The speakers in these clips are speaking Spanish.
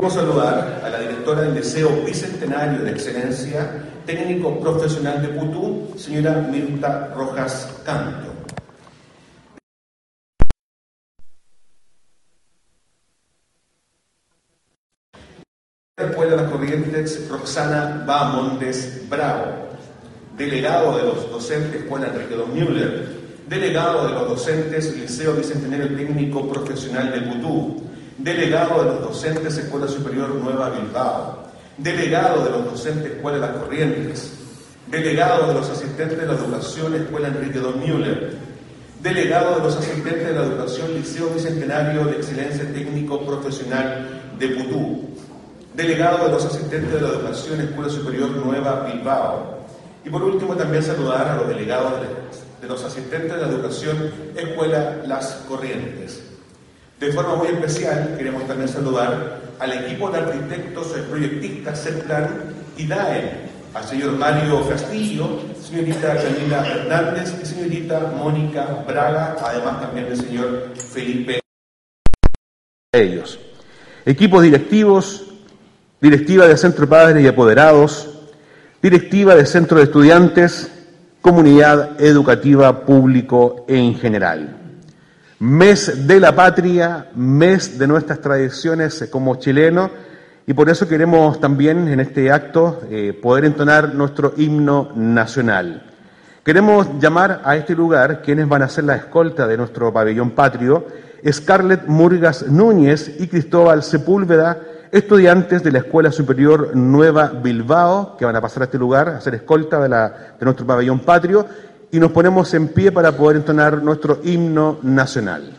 A saludar a la directora del Liceo Bicentenario de Excelencia, técnico profesional de Putú, señora Mirta Rojas Canto. Escuela de las Corrientes, Roxana Bamontes Bravo, delegado de los docentes, Escuela Enrique Don Müller, delegado de los docentes, Liceo Bicentenario Técnico Profesional de Putú, delegado de los docentes Escuela Superior Nueva Bilbao, delegado de los docentes Escuela Las Corrientes, delegado de los asistentes de la educación Escuela Enrique Don Müller, delegado de los asistentes de la educación Liceo Bicentenario de Excelencia Técnico Profesional de Putú, delegado de los asistentes de la educación Escuela Superior Nueva Bilbao, y por último también saludar a los delegados de los asistentes de la educación Escuela Las Corrientes. De forma muy especial, queremos también saludar al equipo de arquitectos y proyectistas CEPLAN y DAE, al señor Mario Castillo, señorita Camila Hernández y señorita Mónica Braga, además también del señor Felipe. Ellos. Equipos directivos, directiva de Centro Padres y Apoderados, directiva de Centro de Estudiantes, comunidad educativa público en general mes de la patria, mes de nuestras tradiciones como chilenos, y por eso queremos también en este acto eh, poder entonar nuestro himno nacional. Queremos llamar a este lugar quienes van a ser la escolta de nuestro pabellón patrio, Scarlett Murgas Núñez y Cristóbal Sepúlveda, estudiantes de la Escuela Superior Nueva Bilbao, que van a pasar a este lugar a ser escolta de, de nuestro pabellón patrio, y nos ponemos en pie para poder entonar nuestro himno nacional.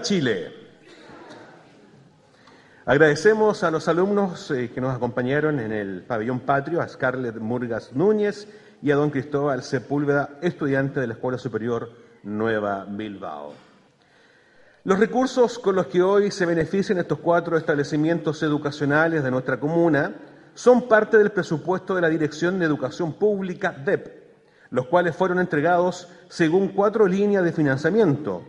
Chile. Agradecemos a los alumnos eh, que nos acompañaron en el pabellón patrio, a Scarlett Murgas Núñez y a don Cristóbal Sepúlveda, estudiante de la Escuela Superior Nueva Bilbao. Los recursos con los que hoy se benefician estos cuatro establecimientos educacionales de nuestra comuna son parte del presupuesto de la Dirección de Educación Pública, DEP, los cuales fueron entregados según cuatro líneas de financiamiento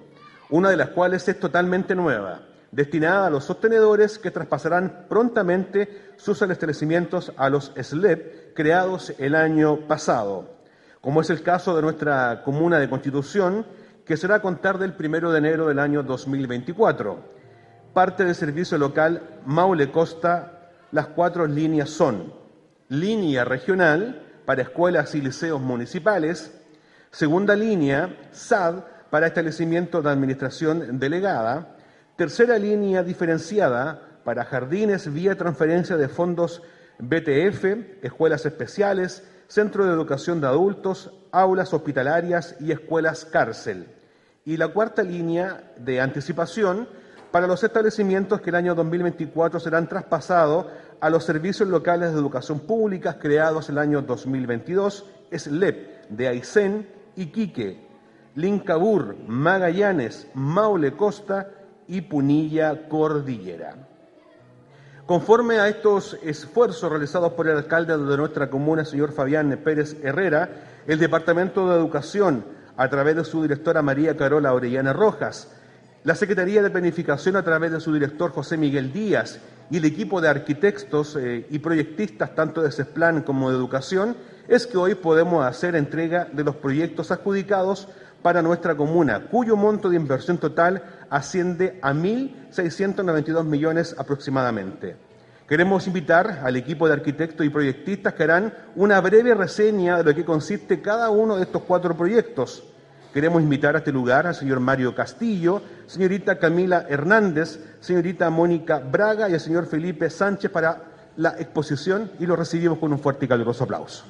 una de las cuales es totalmente nueva, destinada a los sostenedores que traspasarán prontamente sus establecimientos a los SLEP creados el año pasado, como es el caso de nuestra comuna de Constitución, que será a contar del 1 de enero del año 2024. Parte del servicio local Maule Costa, las cuatro líneas son línea regional para escuelas y liceos municipales, segunda línea SAD para establecimiento de administración delegada, tercera línea diferenciada para jardines vía transferencia de fondos BTF, escuelas especiales, centro de educación de adultos, aulas hospitalarias y escuelas cárcel. Y la cuarta línea de anticipación para los establecimientos que el año 2024 serán traspasados a los servicios locales de educación pública creados el año 2022, SLEP de Aysén, Iquique, Lincabur, Magallanes, Maule Costa y Punilla Cordillera. Conforme a estos esfuerzos realizados por el alcalde de nuestra comuna, señor Fabián Pérez Herrera, el Departamento de Educación, a través de su directora María Carola Orellana Rojas, la Secretaría de Planificación a través de su director José Miguel Díaz y el equipo de arquitectos eh, y proyectistas tanto de CESPLAN como de Educación, es que hoy podemos hacer entrega de los proyectos adjudicados para nuestra comuna, cuyo monto de inversión total asciende a 1.692 millones aproximadamente. Queremos invitar al equipo de arquitectos y proyectistas que harán una breve reseña de lo que consiste cada uno de estos cuatro proyectos. Queremos invitar a este lugar al señor Mario Castillo, señorita Camila Hernández, señorita Mónica Braga y al señor Felipe Sánchez para la exposición y lo recibimos con un fuerte y caluroso aplauso.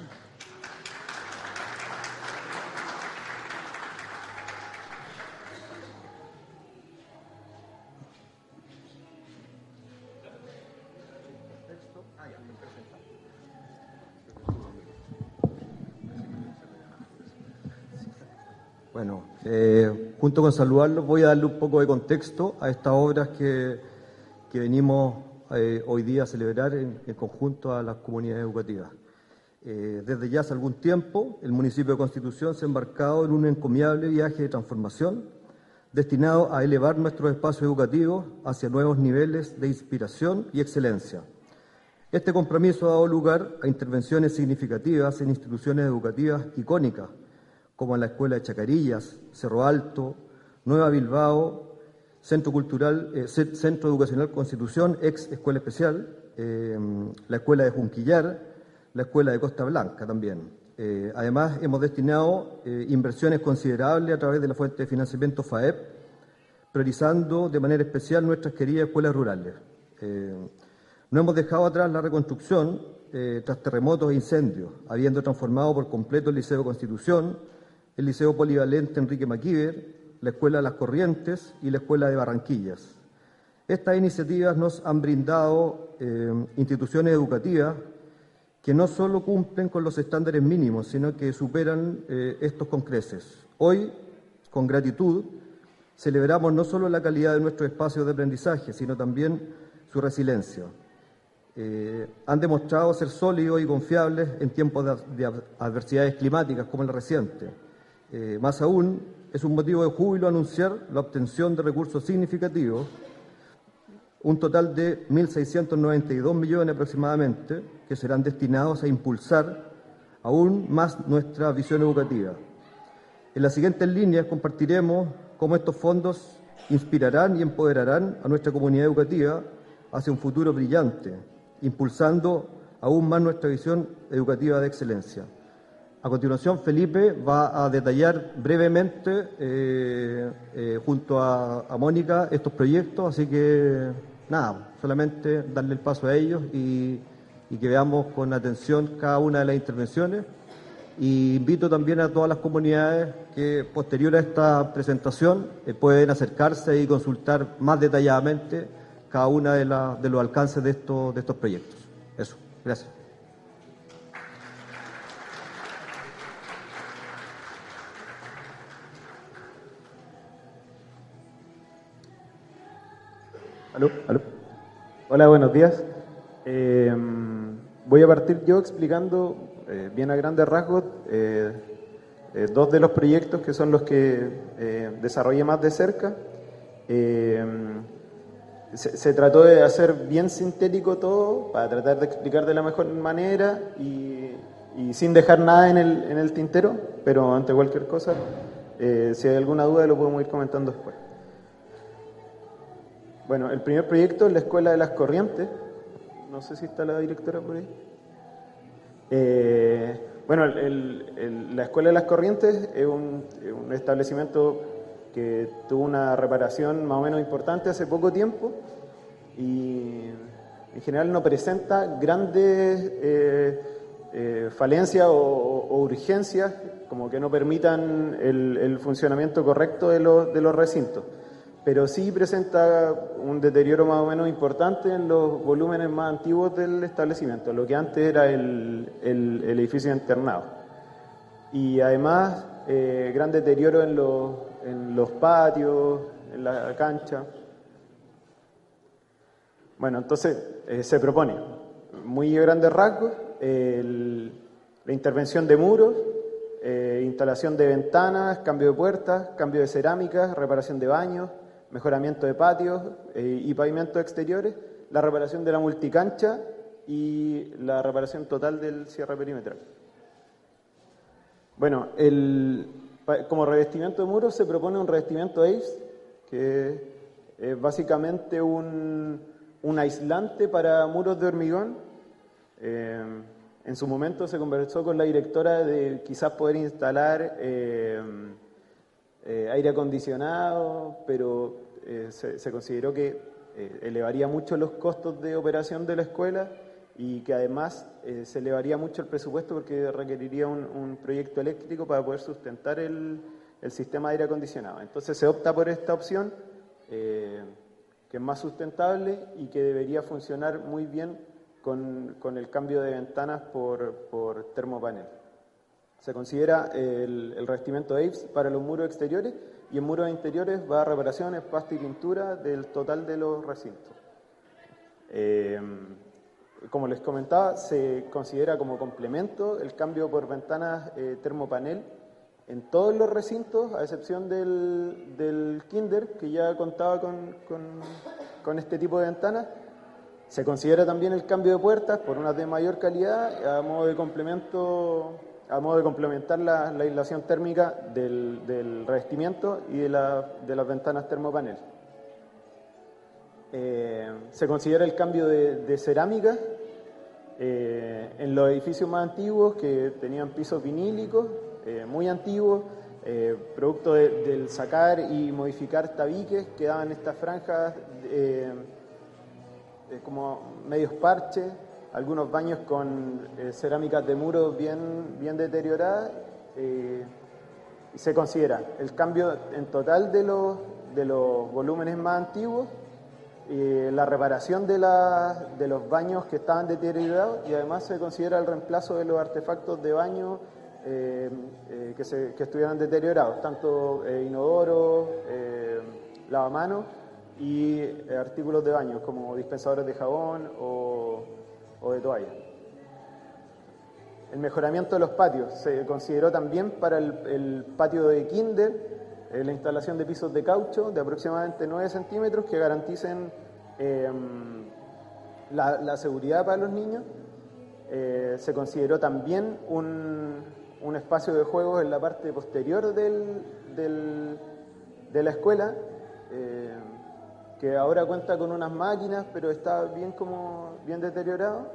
Junto con saludarlos voy a darle un poco de contexto a estas obras que, venimos eh, hoy día a celebrar en, conjunto a las comunidades educativas. Eh, desde ya hace algún tiempo, el municipio de Constitución se ha embarcado en un encomiable viaje de transformación destinado a elevar nuestros espacios educativos hacia nuevos niveles de inspiración y excelencia. Este compromiso ha dado lugar a intervenciones significativas en instituciones educativas icónicas como en la Escuela de Chacarillas, Cerro Alto, Nueva Bilbao, Centro Cultural, eh, Centro Educacional Constitución, ex Escuela Especial, eh, la Escuela de Junquillar, la Escuela de Costa Blanca también. Eh, además, hemos destinado inversiones considerables a través de la fuente de financiamiento FAEP, priorizando de manera especial nuestras queridas escuelas rurales. no hemos dejado atrás la reconstrucción tras terremotos e incendios, habiendo transformado por completo el Liceo de Constitución, el Liceo Polivalente Enrique Maquiver, la Escuela de Las Corrientes y la Escuela de Barranquillas. Estas iniciativas nos han brindado eh, instituciones educativas que no solo cumplen con los estándares mínimos, sino que superan eh, estos con creces. Hoy, con gratitud, celebramos no solo la calidad de nuestros espacios de aprendizaje, sino también su resiliencia. Eh, han demostrado ser sólidos y confiables en tiempos de, de adversidades climáticas como el reciente eh, más aún, es un motivo de júbilo anunciar la obtención de recursos significativos, un total de 1.692 millones aproximadamente, que serán destinados a impulsar aún más nuestra visión educativa. En las siguientes líneas compartiremos cómo estos fondos inspirarán y empoderarán a nuestra comunidad educativa hacia un futuro brillante, impulsando aún más nuestra visión educativa de excelencia. A continuación, Felipe va a detallar brevemente, eh, eh, junto a, Mónica, estos proyectos, así que nada, solamente darle el paso a ellos y, que veamos con atención cada una de las intervenciones. Y invito también a todas las comunidades que, posterior a esta presentación, eh, pueden acercarse y consultar más detalladamente cada una de, los alcances de estos proyectos. Eso, gracias. Hola, buenos días. Eh, voy a partir yo explicando eh, bien a grandes rasgos eh, dos de los proyectos que son los que desarrollé más de cerca. Se, trató de hacer bien sintético todo para tratar de explicar de la mejor manera y, sin dejar nada en el, en el tintero, pero ante cualquier cosa si hay alguna duda lo podemos ir comentando después. Bueno, el primer proyecto es la Escuela de las Corrientes. No sé si está la directora por ahí. Eh, bueno, la Escuela de las Corrientes es un, establecimiento que tuvo una reparación más o menos importante hace poco tiempo y en general no presenta grandes eh, eh, falencias o, urgencias como que no permitan el, funcionamiento correcto de los recintos pero sí presenta un deterioro más o menos importante en los volúmenes más antiguos del establecimiento, lo que antes era el, edificio internado. Y además, eh, gran deterioro en los, en los patios, en la cancha. Bueno, entonces eh, se propone, muy grandes rasgos, la intervención de muros, eh, instalación de ventanas, cambio de puertas, cambio de cerámica, reparación de baños, mejoramiento de patios eh, y pavimentos exteriores, la reparación de la multicancha y la reparación total del cierre perimetral. Bueno, como revestimiento de muros se propone un revestimiento ACE, que es básicamente un, aislante para muros de hormigón. Eh, en su momento se conversó con la directora de quizás poder instalar eh, eh, aire acondicionado, pero eh, se, consideró que eh, elevaría mucho los costos de operación de la escuela y que además se elevaría mucho el presupuesto porque requeriría un, proyecto eléctrico para poder sustentar el, sistema de aire acondicionado. Entonces se opta por esta opción que es más sustentable y que debería funcionar muy bien con, el cambio de ventanas por, por termopanel. Se considera el, revestimiento AVES para los muros exteriores y en muros interiores va a reparaciones, pasta y pintura del total de los recintos. Eh, como les comentaba, se considera como complemento el cambio por ventanas eh, termopanel en todos los recintos, a excepción del, Kinder, que ya contaba con, con, este tipo de ventanas. Se considera también el cambio de puertas por unas de mayor calidad, a modo de complemento a modo de complementar la, la aislación térmica del, revestimiento y de, las ventanas termopanel. Eh, se considera el cambio de, cerámica eh, en los edificios más antiguos que tenían pisos vinílicos, eh, muy antiguos, producto del sacar y modificar tabiques que daban estas franjas como medios parches algunos baños con eh, cerámicas de muro bien, bien deterioradas. Eh, se considera el cambio en total de los, de los volúmenes más antiguos, eh, la reparación de, de los baños que estaban deteriorados y además se considera el reemplazo de los artefactos de baño que, se, que, estuvieran deteriorados, tanto inodoros, lavamanos y artículos de baño como dispensadores de jabón o o de toalla. El mejoramiento de los patios se consideró también para el, patio de kinder eh, la instalación de pisos de caucho de aproximadamente 9 centímetros que garanticen em, la, seguridad para los niños. Eh, se consideró también un, espacio de juegos en la parte posterior del, de la escuela. Que ahora cuenta con unas máquinas, pero está bien, como, bien deteriorado.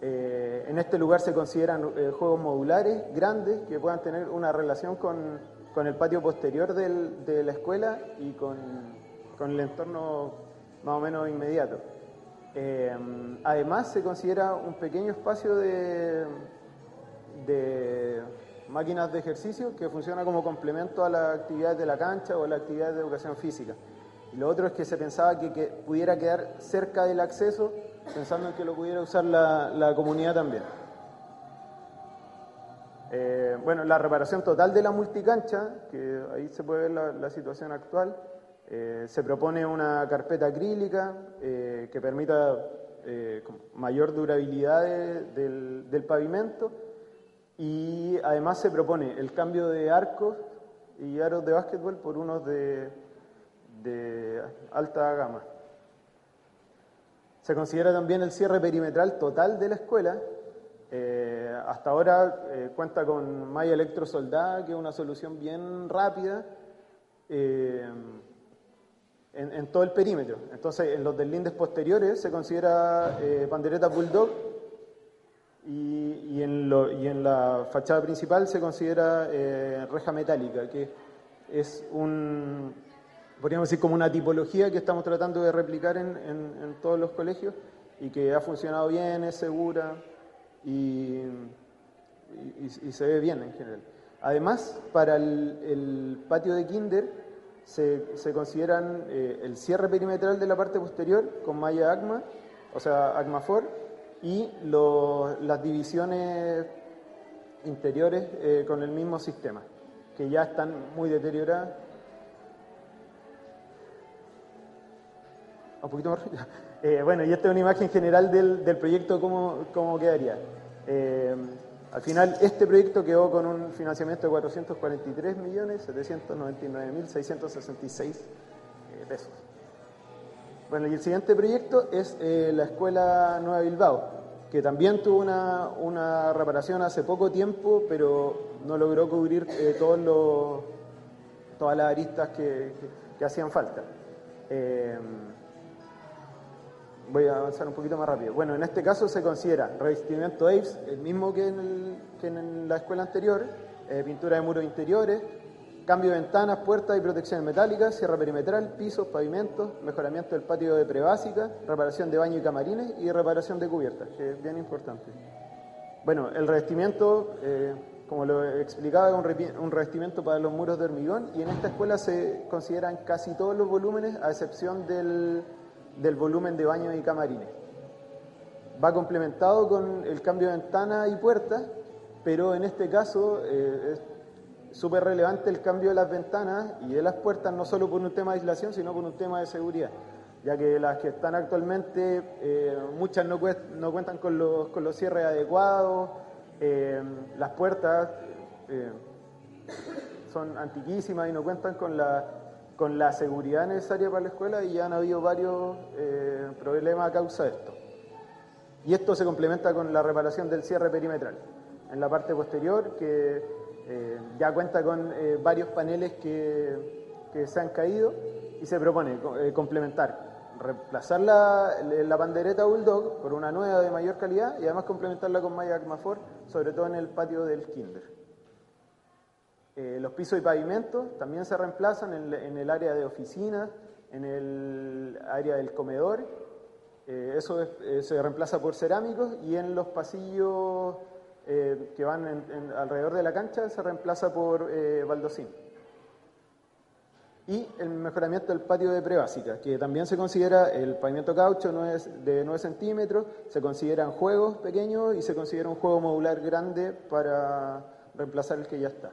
Eh, en este lugar se consideran eh, juegos modulares grandes que puedan tener una relación con, con el patio posterior de la escuela y con, con, el entorno más o menos inmediato. Eh, además se considera un pequeño espacio de, de máquinas de ejercicio que funciona como complemento a las actividades de la cancha o a las actividades de educación física. Lo otro es que se pensaba que, pudiera quedar cerca del acceso, pensando en que lo pudiera usar la, comunidad también. Eh, bueno, la reparación total de la multicancha, que ahí se puede ver la, situación actual, eh, se propone una carpeta acrílica eh, que permita mayor durabilidad del, del, pavimento y además se propone el cambio de arcos y aros de básquetbol por unos de, de alta gama. Se considera también el cierre perimetral total de la escuela, eh, hasta ahora eh, cuenta con malla electrosoldada, que es una solución bien rápida en, en, todo el perímetro. Entonces, en los deslindes posteriores se considera pandereta bulldog y, en y, en la fachada principal se considera reja metálica, que es un, podríamos decir, como una tipología que estamos tratando de replicar en, todos los colegios y que ha funcionado bien, es segura y, se ve bien en general. Además, para el, patio de Kinder se, consideran eh, el cierre perimetral de la parte posterior con malla ACMA, o sea, ACMA4, y las divisiones interiores eh, con el mismo sistema, que ya están muy deterioradas un poquito más eh, bueno, y esta es una imagen general del, del proyecto, cómo, cómo quedaría. Eh, al final, este proyecto quedó con un financiamiento de 443 millones 799 mil 666 eh, pesos. Bueno, y el siguiente proyecto es la Escuela Nueva Bilbao, que también tuvo una, una, reparación hace poco tiempo, pero no logró cubrir todos los, todas las aristas que, que, hacían falta voy a avanzar un poquito más rápido. Bueno, en este caso se considera revestimiento AVES, el mismo que en, la escuela anterior, eh, pintura de muros interiores, cambio de ventanas, puertas y protecciones metálicas, cierre perimetral, pisos, pavimentos, mejoramiento del patio de prebásica, reparación de baño y camarines y reparación de cubiertas, que es bien importante. Bueno, el revestimiento, eh, como lo explicaba, es un revestimiento para los muros de hormigón y en esta escuela se consideran casi todos los volúmenes, a excepción del del volumen de baños y camarines. Va complementado con el cambio de ventana y puertas, pero en este caso eh, es súper relevante el cambio de las ventanas y de las puertas, no solo por un tema de aislación, sino por un tema de seguridad, ya que las que están actualmente, eh, muchas no, no, cuentan con los, con los cierres adecuados, eh, las puertas son antiquísimas y no cuentan con la con la seguridad necesaria para la escuela y ya han habido varios eh, problemas a causa de esto. Y esto se complementa con la reparación del cierre perimetral. En la parte posterior, que eh, ya cuenta con eh, varios paneles que, que, se han caído y se propone complementar, reemplazar la, la bandereta Bulldog por una nueva de mayor calidad y además complementarla con malla Acmafor, sobre todo en el patio del Kinder. Eh, los pisos y pavimentos también se reemplazan en, el área de oficinas, en el área del comedor. Eh, eso eh, se reemplaza por cerámicos y en los pasillos que van alrededor de la cancha se reemplaza por baldosín. Y el mejoramiento del patio de prebásica, que también se considera el pavimento caucho de 9 centímetros, se consideran juegos pequeños y se considera un juego modular grande para reemplazar el que ya está.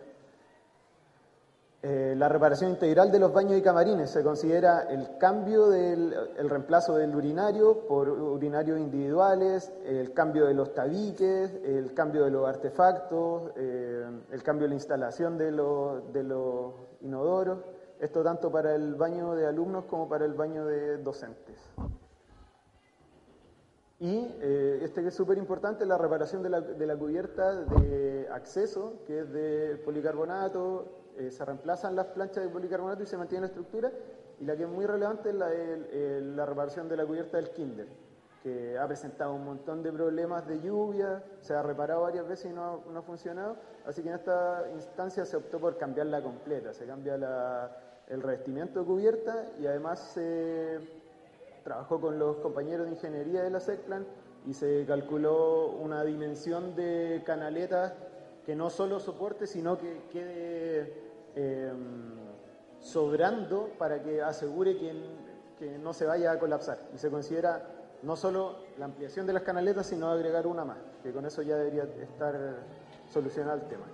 Eh, la reparación integral de los baños y camarines se considera el cambio del el reemplazo del urinario por urinarios individuales, el cambio de los tabiques, el cambio de los artefactos, eh, el cambio de la instalación de los, de los inodoros. Esto tanto para el baño de alumnos como para el baño de docentes. Y eh, este que es súper importante, la reparación de la, de la cubierta de acceso, que es de policarbonato, eh, se reemplazan las planchas de policarbonato y se mantiene la estructura. Y la que es muy relevante es la, reparación de la cubierta del Kinder, que ha presentado un montón de problemas de lluvia, se ha reparado varias veces y no, ha funcionado. Así que en esta instancia se optó por cambiarla completa, se cambia el revestimiento de cubierta y además se trabajó con los compañeros de ingeniería de la SECPLAN y se calculó una dimensión de canaletas que no solo soporte, sino que quede Em, sobrando para que asegure que, que, no se vaya a colapsar. Y se considera no solo la ampliación de las canaletas, sino agregar una más, que con eso ya debería estar solucionado el tema.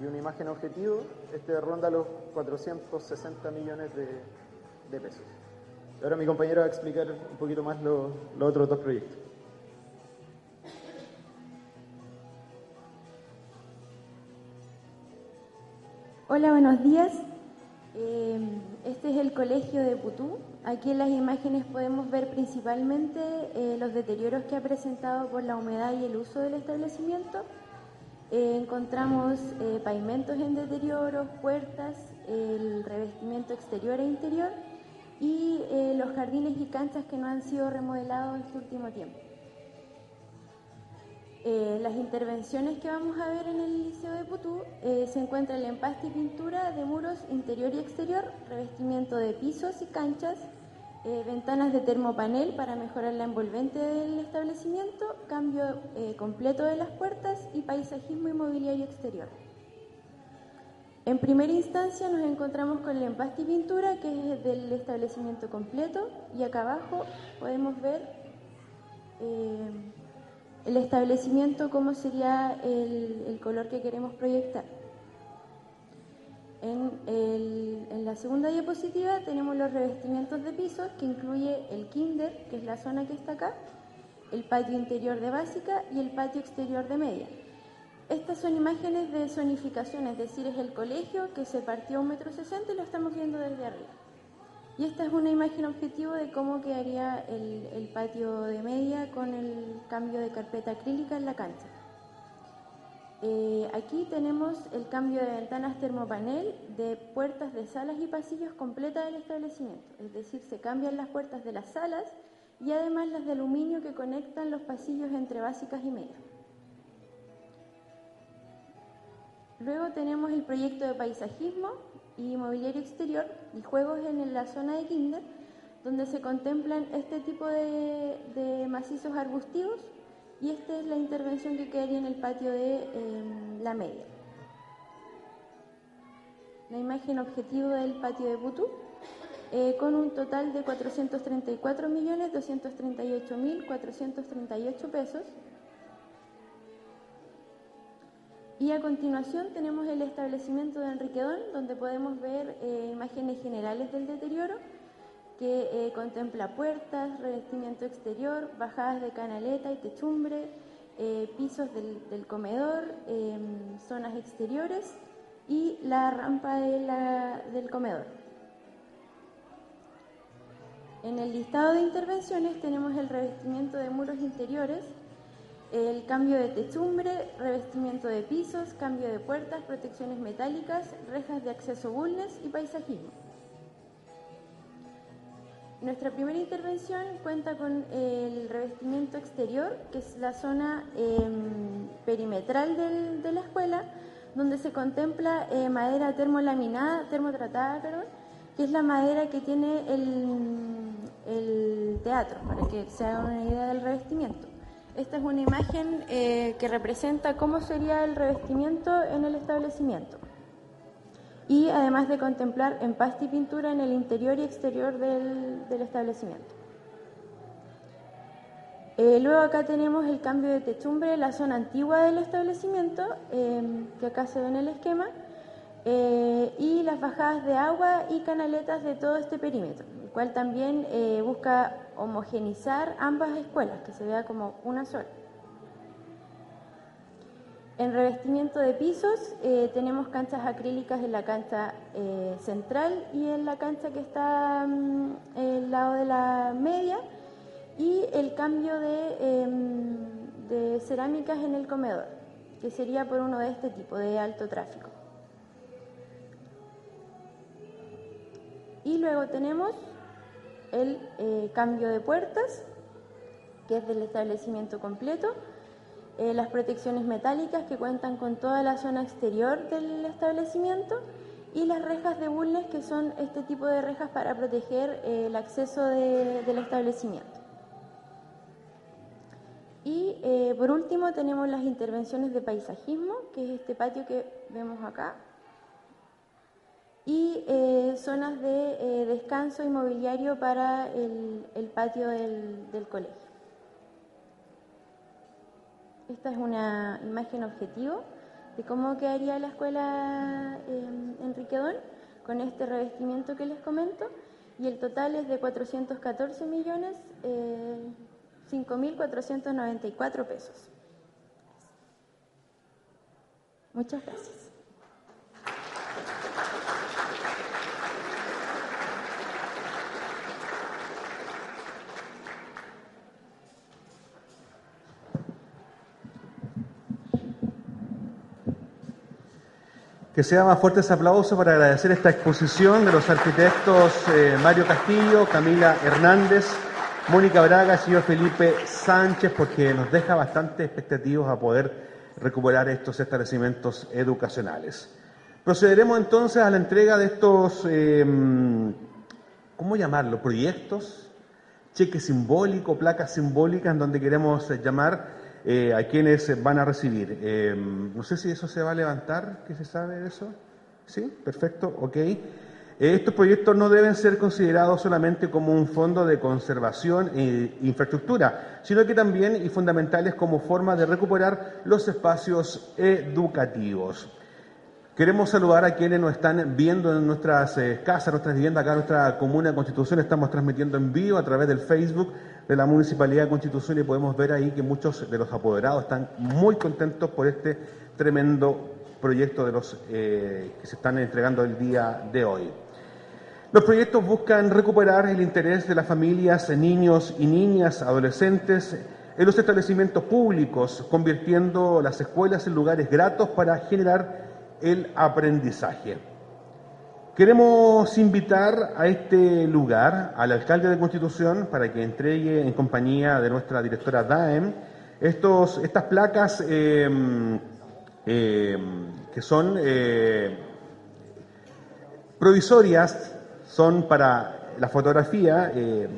Y una imagen objetivo, este ronda los 460 millones de, pesos. ahora mi compañero va a explicar un poquito más los otros dos proyectos. Hola, buenos días. Eh, Este es el colegio de Putú. Aquí en las imágenes podemos ver principalmente eh, los deterioros que ha presentado por la humedad y el uso del establecimiento. Eh, encontramos pavimentos en deterioro, puertas, el revestimiento exterior e interior y los jardines y canchas que no han sido remodelados este último tiempo. Eh, las intervenciones que vamos a ver en el Liceo de Putú eh, se encuentra el empaste y pintura de muros interior y exterior, revestimiento de pisos y canchas, eh, ventanas de termopanel para mejorar la envolvente del establecimiento, cambio completo de las puertas y paisajismo inmobiliario exterior. En primera instancia nos encontramos con el empaste y pintura que es del establecimiento completo y acá abajo podemos ver el establecimiento, cómo sería el, color que queremos proyectar. En, en, la segunda diapositiva tenemos los revestimientos de pisos que incluye el kinder, que es la zona que está acá, el patio interior de básica y el patio exterior de media. Estas son imágenes de zonificación, es decir, es el colegio que se partió a un metro sesenta y lo estamos viendo desde arriba. Y esta es una imagen objetivo de cómo quedaría el, patio de media con el cambio de carpeta acrílica en la cancha. Eh, aquí tenemos el cambio de ventanas termopanel de puertas de salas y pasillos completa del establecimiento, es decir, se cambian las puertas de las salas y además las de aluminio que conectan los pasillos entre básicas y medias. Luego tenemos el proyecto de paisajismo, y mobiliario exterior y juegos en la zona de kinder, donde se contemplan este tipo de, macizos arbustivos y esta es la intervención que quedaría en el patio de em, la media. La imagen objetivo del patio de Butú, eh, con un total de 434.238.438 pesos Y a continuación tenemos el establecimiento de Enriquedón, donde podemos ver eh, imágenes generales del deterioro, que eh, contempla puertas, revestimiento exterior, bajadas de canaleta y techumbre, eh, pisos del, comedor, em, zonas exteriores y la rampa del comedor. En el listado de intervenciones tenemos el revestimiento de muros interiores, el cambio de techumbre, revestimiento de pisos, cambio de puertas, protecciones metálicas, rejas de acceso bulnes y paisajismo. Nuestra primera intervención cuenta con el revestimiento exterior, que es la zona em, perimetral de la escuela, donde se contempla eh, madera termolaminada, termotratada, perdón, que es la madera que tiene el, el teatro, para que se hagan una idea del revestimiento. Esta es una imagen eh, que representa cómo sería el revestimiento en el establecimiento. Y además de contemplar empaste y pintura en el interior y exterior del, establecimiento. Eh, luego acá tenemos el cambio de techumbre la zona antigua del establecimiento, eh, que acá se ve en el esquema, y las bajadas de agua y canaletas de todo este perímetro, el cual también busca homogenizar ambas escuelas, que se vea como una sola. En revestimiento de pisos eh, tenemos canchas acrílicas en la cancha eh, central y en la cancha que está mm, el lado de la media y el cambio de, em, de cerámicas en el comedor, que sería por uno de este tipo, de alto tráfico. Y luego tenemos el eh, cambio de puertas, que es del establecimiento completo, eh, las protecciones metálicas que cuentan con toda la zona exterior del establecimiento y las rejas de bulnes que son este tipo de rejas para proteger eh, el acceso del establecimiento. Y por último tenemos las intervenciones de paisajismo, que es este patio que vemos acá, y eh, zonas de eh, descanso inmobiliario para el, patio del, colegio. Esta es una imagen objetivo de cómo quedaría la escuela en Enriquedón con este revestimiento que les comento y el total es de 414 millones 5.494 eh, pesos. Muchas gracias. Que sea más fuertes aplausos para agradecer esta exposición de los arquitectos eh, Mario Castillo, Camila Hernández, Mónica Braga y señor Felipe Sánchez, porque nos deja bastante expectativas a poder recuperar estos establecimientos educacionales. Procederemos entonces a la entrega de estos, eh, ¿cómo llamarlo? Proyectos, cheque simbólico, placas simbólicas en donde queremos llamar eh, a quienes van a recibir. Eh, no sé si eso se va a levantar, ¿qué se sabe de eso? Sí, perfecto, ok. Estos proyectos no deben ser considerados solamente como un fondo de conservación e infraestructura, sino que también y fundamentales como forma de recuperar los espacios educativos. Queremos saludar a quienes nos están viendo en nuestras eh, casas, nuestras viviendas, acá en nuestra comuna de Constitución. Estamos transmitiendo en vivo a través del Facebook de la Municipalidad de Constitución y podemos ver ahí que muchos de los apoderados están muy contentos por este tremendo proyecto de los eh, que se están entregando el día de hoy. Los proyectos buscan recuperar el interés de las familias, niños y niñas, adolescentes en los establecimientos públicos, convirtiendo las escuelas en lugares gratos para generar el aprendizaje. Queremos invitar a este lugar al alcalde de Constitución para que entregue en compañía de nuestra directora DAEM estos, estas placas eh, eh, que son eh, provisorias son para la fotografía. Eh,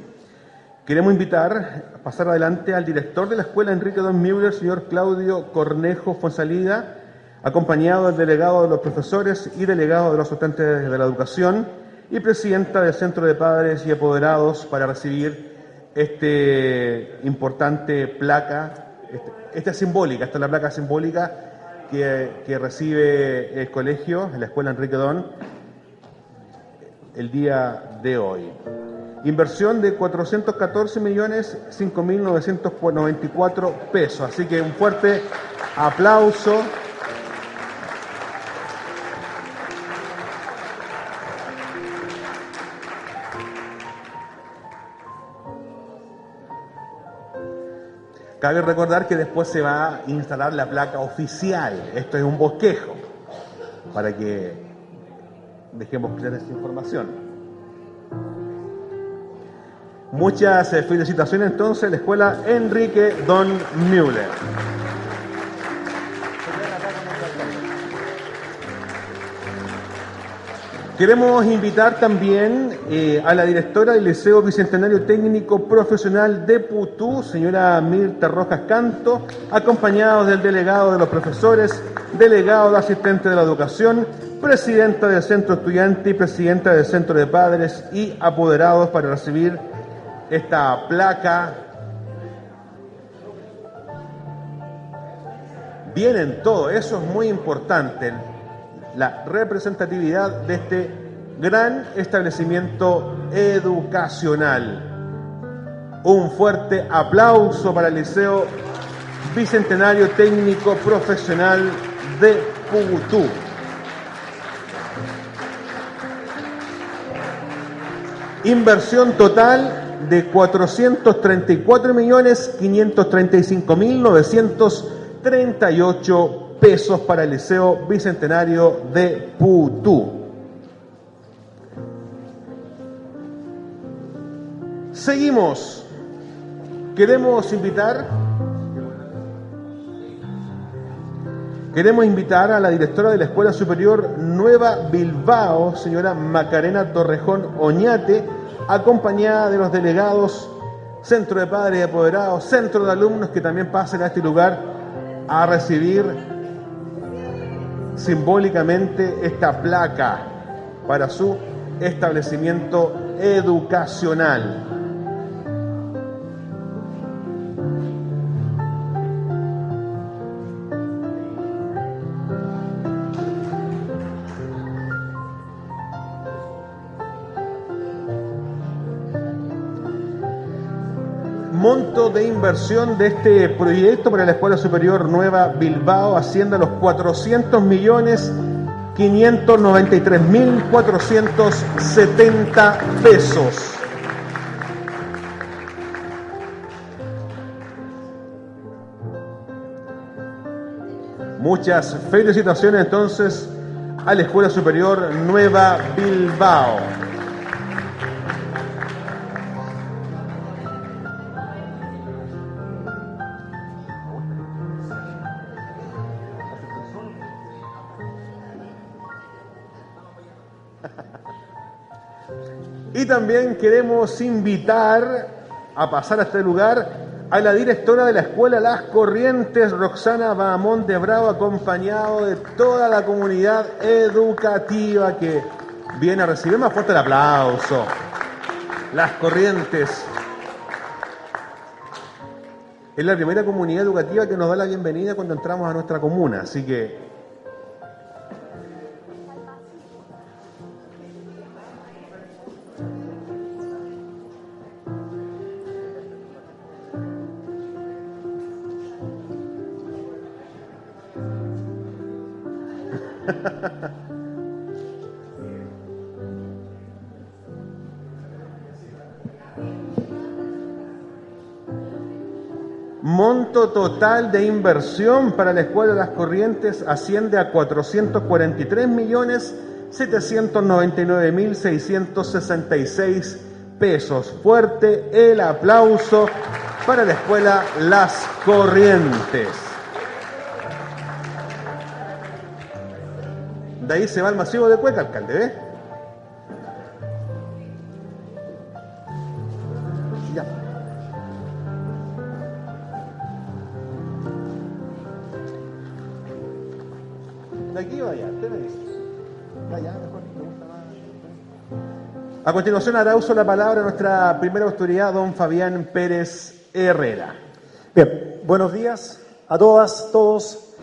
queremos invitar a pasar adelante al director de la escuela Enrique Don Müller, señor Claudio Cornejo Fonsalida, acompañado del delegado de los profesores y delegado de los asistentes de la educación y presidenta del Centro de Padres y Apoderados para recibir este importante placa, este, esta simbólica, esta es la placa simbólica que, que recibe el colegio, la escuela Enrique Don, el día de hoy. Inversión de 414 millones 5.994 pesos. Así que un fuerte aplauso. Cabe recordar que después se va a instalar la placa oficial. Esto es un bosquejo para que dejemos clara esta información. Muchas eh, felicitaciones entonces a la escuela Enrique Don Müller. Queremos invitar también eh, a la directora del Liceo Bicentenario Técnico Profesional de Putú, señora Mirta Rojas Canto, acompañados del delegado de los profesores, delegado de asistente de la educación, presidenta del centro estudiante y presidenta del centro de padres y apoderados para recibir esta placa. Vienen todo, eso es muy importante, la representatividad de este gran establecimiento educacional. Un fuerte aplauso para el Liceo Bicentenario Técnico Profesional de Pugutú. Inversión total de 434 millones 535 mil 938 pesos para el Liceo Bicentenario de Putú. Seguimos. Queremos invitar Queremos invitar a la directora de la Escuela Superior Nueva Bilbao, señora Macarena Torrejón Oñate, acompañada de los delegados Centro de Padres y Apoderados, Centro de Alumnos, que también pasen a este lugar a recibir simbólicamente esta placa para su establecimiento educacional. Inversión de este proyecto para la Escuela Superior Nueva Bilbao asciende a los 400 millones 593 mil 470 pesos. Muchas felicitaciones entonces a la Escuela Superior Nueva Bilbao. Y también queremos invitar a pasar a este lugar a la directora de la Escuela Las Corrientes, Roxana Bahamón de Bravo, acompañado de toda la comunidad educativa que viene a recibir más fuerte el aplauso. Las Corrientes. Es la primera comunidad educativa que nos da la bienvenida cuando entramos a nuestra comuna, así que Total de inversión para la Escuela las Corrientes asciende a 443 millones 799 mil 666 pesos. Fuerte el aplauso para la Escuela Las Corrientes. De ahí se va el masivo de Cueca, alcalde, ¿ves? Continuación hará uso la palabra nuestra primera autoridad, don Fabián Pérez Herrera. Bien, buenos días a todas, todos,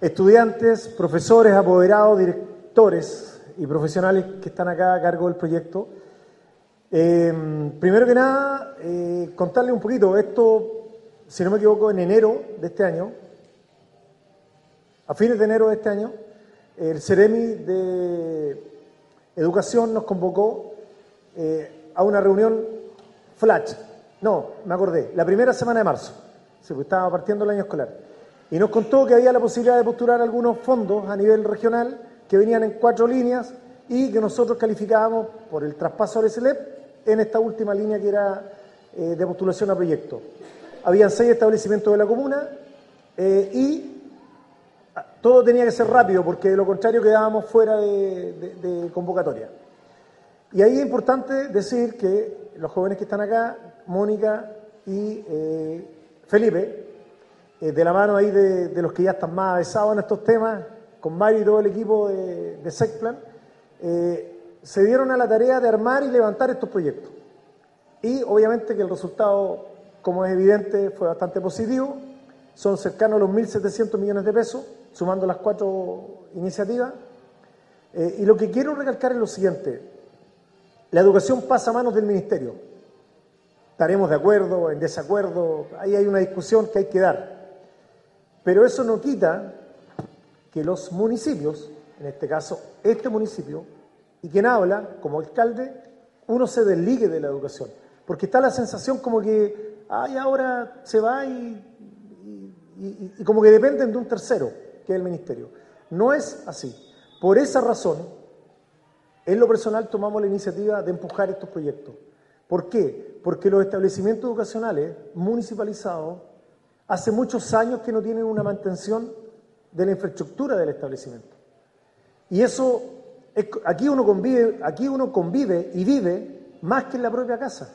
estudiantes, profesores, apoderados, directores y profesionales que están acá a cargo del proyecto. Eh, primero que nada, eh, contarle un poquito, esto, si no me equivoco, en enero de este año, a fines de enero de este año, el Ceremi de Educación nos convocó eh, a una reunión flash. No, me acordé, la primera semana de marzo, se estaba partiendo el año escolar. Y nos contó que había la posibilidad de postular algunos fondos a nivel regional que venían en cuatro líneas y que nosotros calificábamos por el traspaso al SLEP en esta última línea que era eh, de postulación a proyecto. Habían seis establecimientos de la comuna eh, y todo tenía que ser rápido porque de lo contrario quedábamos fuera de, convocatoria. Y ahí es importante decir que los jóvenes que están acá, Mónica y eh, Felipe, eh, de la mano ahí de, de, los que ya están más avesados en estos temas, con Mario y todo el equipo de, de SECPLAN, eh, se dieron a la tarea de armar y levantar estos proyectos. Y obviamente que el resultado, como es evidente, fue bastante positivo. Son cercanos a los 1.700 millones de pesos, sumando las cuatro iniciativas. Y lo que quiero recalcar es lo siguiente. La educación pasa a manos del Ministerio. Estaremos de acuerdo, en desacuerdo, ahí hay una discusión que hay que dar. Pero eso no quita que los municipios, en este caso este municipio, y quien habla como alcalde, uno se desligue de la educación. Porque está la sensación como que, ay, ahora se va y, y, como que dependen de un tercero, que es el ministerio. No es así. Por esa razón, en lo personal tomamos la iniciativa de empujar estos proyectos. ¿Por qué? Porque los establecimientos educacionales municipalizados hace muchos años que no tienen una mantención de la infraestructura del establecimiento. Y eso, es, aquí, uno convive, aquí uno convive y vive más que en la propia casa.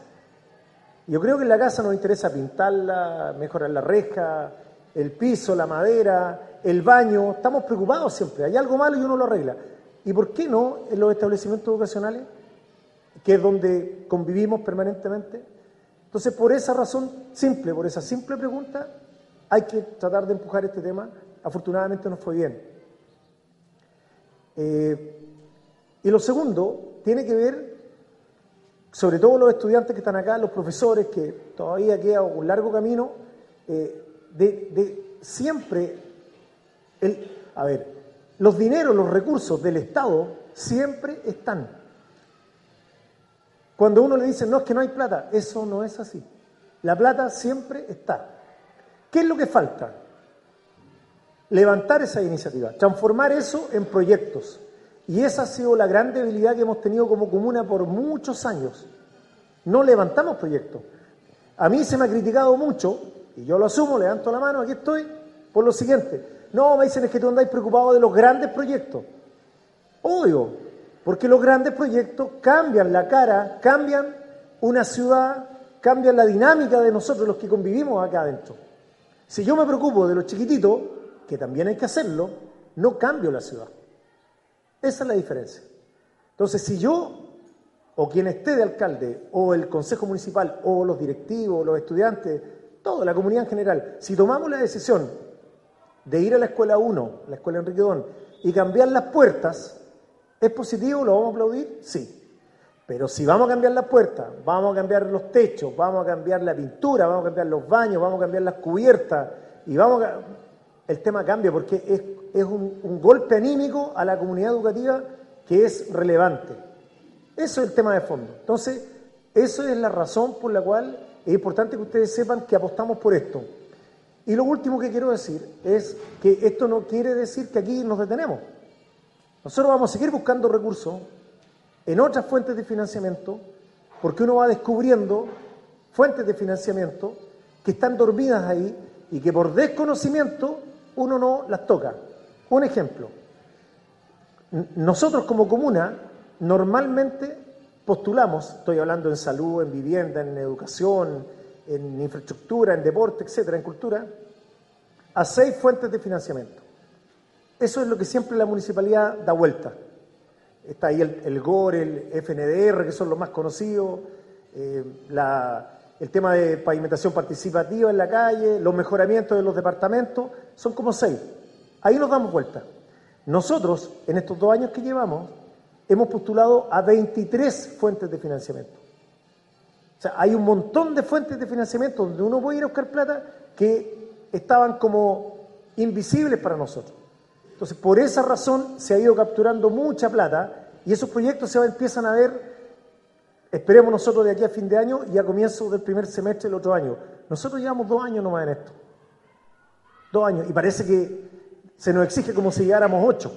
Yo creo que en la casa nos interesa pintarla, mejorar la reja, el piso, la madera, el baño. Estamos preocupados siempre. Hay algo malo y uno lo arregla. ¿Y por qué no en los establecimientos educacionales, que es donde convivimos permanentemente? Entonces, por esa razón simple, por esa simple pregunta, hay que tratar de empujar este tema. Afortunadamente nos fue bien. Eh, y lo segundo tiene que ver, sobre todo los estudiantes que están acá, los profesores, que todavía queda un largo camino, eh, de, de, siempre, el, a ver, los dineros, los recursos del Estado siempre están. Cuando uno le dice, no, es que no hay plata, eso no es así. La plata siempre está. ¿Qué es lo que falta? Levantar esa iniciativa, transformar eso en proyectos. Y esa ha sido la gran debilidad que hemos tenido como comuna por muchos años. No levantamos proyectos. A mí se me ha criticado mucho, y yo lo asumo, levanto la mano, aquí estoy, por lo siguiente. No, me dicen es que tú andáis preocupado de los grandes proyectos. Obvio, porque los grandes proyectos cambian la cara, cambian una ciudad, cambian la dinámica de nosotros los que convivimos acá adentro. Si yo me preocupo de los chiquititos, que también hay que hacerlo, no cambio la ciudad. Esa es la diferencia. Entonces, si yo, o quien esté de alcalde, o el Consejo Municipal, o los directivos, los estudiantes, toda la comunidad en general, si tomamos la decisión de ir a la escuela 1, la escuela Enrique Don, y cambiar las puertas, ¿es positivo? ¿Lo vamos a aplaudir? Sí. Pero si vamos a cambiar las puertas, vamos a cambiar los techos, vamos a cambiar la pintura, vamos a cambiar los baños, vamos a cambiar las cubiertas, y vamos a... El tema cambia porque es, un, un golpe anímico a la comunidad educativa que es relevante. Eso es el tema de fondo. Entonces, eso es la razón por la cual es importante que ustedes sepan que apostamos por esto. Y lo último que quiero decir es que esto no quiere decir que aquí nos detenemos. Nosotros vamos a seguir buscando recursos en otras fuentes de financiamiento, porque uno va descubriendo fuentes de financiamiento que están dormidas ahí y que por desconocimiento uno no las toca. Un ejemplo, nosotros como comuna normalmente postulamos, estoy hablando en salud, en vivienda, en educación, en infraestructura, en deporte, etcétera, en cultura, a seis fuentes de financiamiento. Eso es lo que siempre la municipalidad da vuelta. Está ahí el, el GOR, el FNDR, que son los más conocidos, eh, la, el tema de pavimentación participativa en la calle, los mejoramientos de los departamentos, son como seis. Ahí nos damos vuelta. Nosotros, en estos dos años que llevamos, hemos postulado a 23 fuentes de financiamiento. O sea, hay un montón de fuentes de financiamiento donde uno puede ir a buscar plata que estaban como invisibles para nosotros. Entonces, por esa razón se ha ido capturando mucha plata y esos proyectos se empiezan a ver, esperemos nosotros de aquí a fin de año y a comienzo del primer semestre del otro año. Nosotros llevamos dos años nomás en esto. Dos años. Y parece que se nos exige como si lleváramos ocho.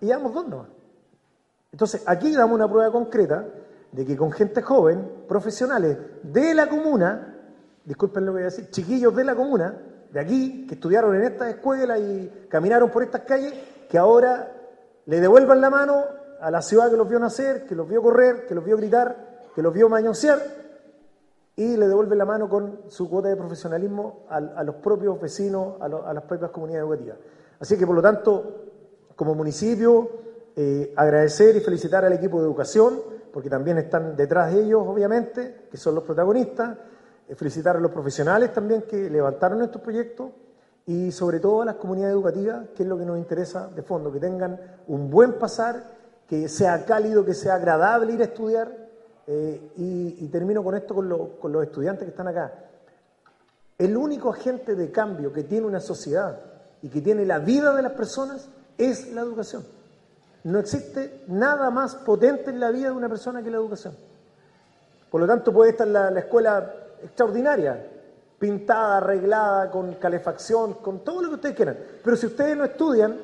Y llevamos dos nomás. Entonces, aquí damos una prueba concreta de que con gente joven, profesionales de la comuna, disculpen lo que voy a decir, chiquillos de la comuna, de aquí, que estudiaron en estas escuelas y caminaron por estas calles, que ahora le devuelvan la mano a la ciudad que los vio nacer, que los vio correr, que los vio gritar, que los vio mañosear, y le devuelven la mano con su cuota de profesionalismo a, los propios vecinos, a, las propias comunidades educativas. Así que, por lo tanto, como municipio, eh, agradecer y felicitar al equipo de educación, porque también están detrás de ellos, obviamente, que son los protagonistas, felicitar a los profesionales también que levantaron estos proyectos y sobre todo a las comunidades educativas, que es lo que nos interesa de fondo, que tengan un buen pasar, que sea cálido, que sea agradable ir a estudiar. Eh, y, termino con esto con, con los estudiantes que están acá. El único agente de cambio que tiene una sociedad y que tiene la vida de las personas es la educación. No existe nada más potente en la vida de una persona que la educación. Por lo tanto, puede estar la, la escuela extraordinaria, pintada, arreglada, con calefacción, con todo lo que ustedes quieran. Pero si ustedes no estudian,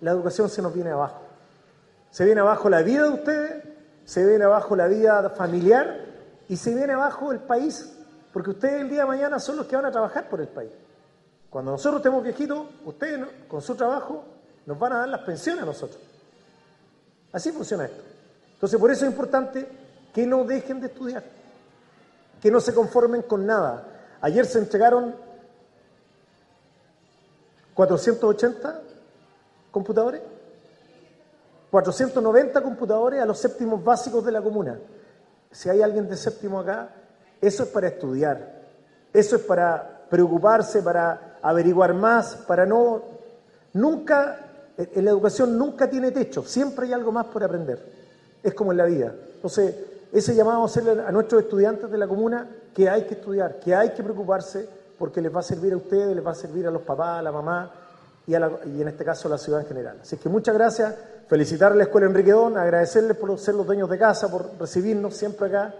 la educación se nos viene abajo. Se viene abajo la vida de ustedes, se viene abajo la vida familiar y se viene abajo el país, porque ustedes el día de mañana son los que van a trabajar por el país. Cuando nosotros estemos viejitos, ustedes con su trabajo nos van a dar las pensiones a nosotros. Así funciona esto. Entonces, por eso es importante que no dejen de estudiar, que no se conformen con nada. Ayer se entregaron 480 computadores, 490 computadores a los séptimos básicos de la comuna. Si hay alguien de séptimo acá, eso es para estudiar, eso es para preocuparse, para averiguar más, para no... Nunca, en la educación nunca tiene techo, siempre hay algo más por aprender. Es como en la vida. Entonces, ese llamado a hacerle a nuestros estudiantes de la comuna que hay que estudiar, que hay que preocuparse porque les va a servir a ustedes, les va a servir a los papás, a la mamá y, a y en este caso a la ciudad en general. Así que muchas gracias, felicitar a la Escuela Enrique Don, agradecerles por ser los dueños de casa, por recibirnos siempre acá,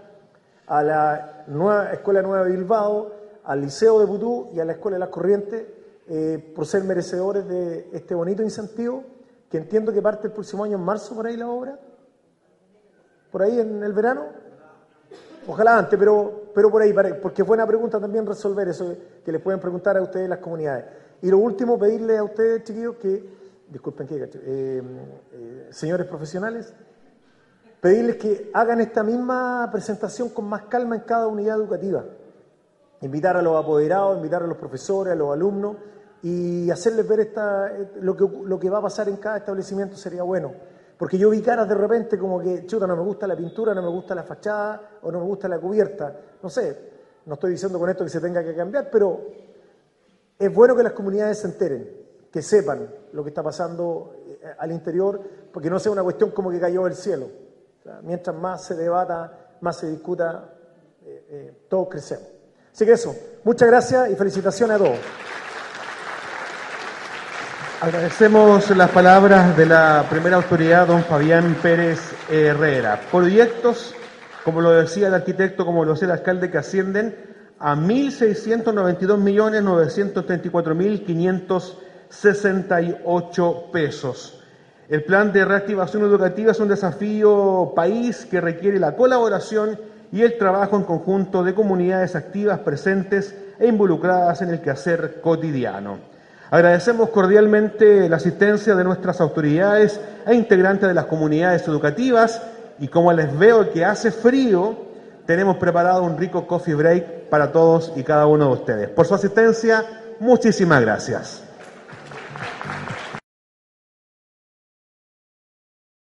a la nueva Escuela Nueva de Bilbao, al Liceo de Putú y a la Escuela de las Corrientes, eh, por ser merecedores de este bonito incentivo que entiendo que parte el próximo año en marzo por ahí la obra, por ahí en el verano. Ojalá antes, pero, pero por ahí, porque es buena pregunta también resolver eso que les pueden preguntar a ustedes las comunidades. Y lo último, pedirle a ustedes, chiquillos, que, disculpen que, eh, eh, señores profesionales, pedirles que hagan esta misma presentación con más calma en cada unidad educativa. Invitar a los apoderados, invitar a los profesores, a los alumnos y hacerles ver esta, lo, que, lo que va a pasar en cada establecimiento sería bueno. Porque yo vi caras de repente como que, chuta, no me gusta la pintura, no me gusta la fachada o no me gusta la cubierta. No sé, no estoy diciendo con esto que se tenga que cambiar, pero es bueno que las comunidades se enteren, que sepan lo que está pasando eh, al interior, porque no sea una cuestión como que cayó del cielo. mientras más se debata, más se discuta, eh, eh, todos crecemos. Así que eso, muchas gracias y felicitaciones a todos. Agradecemos las palabras de la primera autoridad, don Fabián Pérez Herrera. Proyectos, como lo decía el arquitecto, como lo decía el alcalde, que ascienden a 1.692.934.568 pesos. El plan de reactivación educativa es un desafío país que requiere la colaboración y el trabajo en conjunto de comunidades activas presentes e involucradas en el quehacer cotidiano. Agradecemos cordialmente la asistencia de nuestras autoridades e integrantes de las comunidades educativas y como les veo que hace frío, tenemos preparado un rico coffee break para todos y cada uno de ustedes. Por su asistencia, muchísimas gracias.